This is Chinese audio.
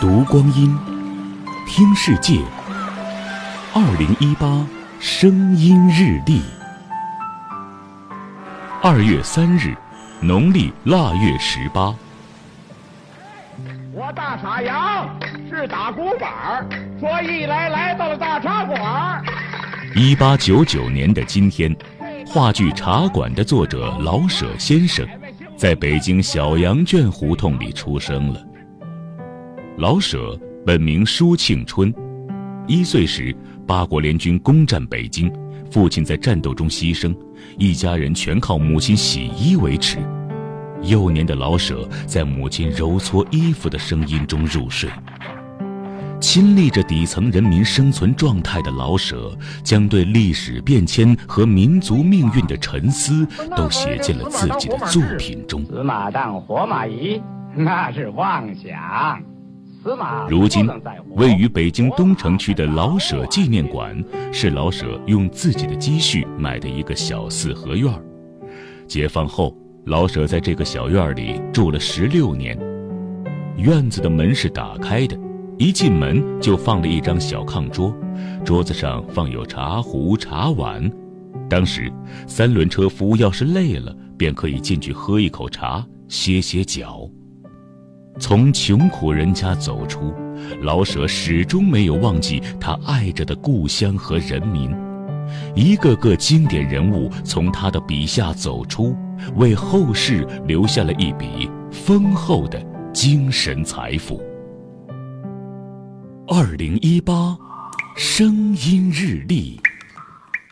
读光阴，听世界。二零一八声音日历，二月三日，农历腊月十八。我大傻羊是打鼓板儿，说一来来到了大茶馆儿。一八九九年的今天，话剧《茶馆》的作者老舍先生，在北京小羊圈胡同里出生了。老舍本名舒庆春，一岁时八国联军攻占北京，父亲在战斗中牺牲，一家人全靠母亲洗衣维持。幼年的老舍在母亲揉搓衣服的声音中入睡。亲历着底层人民生存状态的老舍，将对历史变迁和民族命运的沉思都写进了自己的作品中。死马当活马医，那是妄想。如今位于北京东城区的老舍纪念馆，是老舍用自己的积蓄买的一个小四合院儿。解放后，老舍在这个小院儿里住了十六年。院子的门是打开的，一进门就放了一张小炕桌，桌子上放有茶壶、茶碗。当时，三轮车夫要是累了，便可以进去喝一口茶，歇歇脚。从穷苦人家走出，老舍始终没有忘记他爱着的故乡和人民。一个个经典人物从他的笔下走出，为后世留下了一笔丰厚的精神财富。二零一八，声音日历。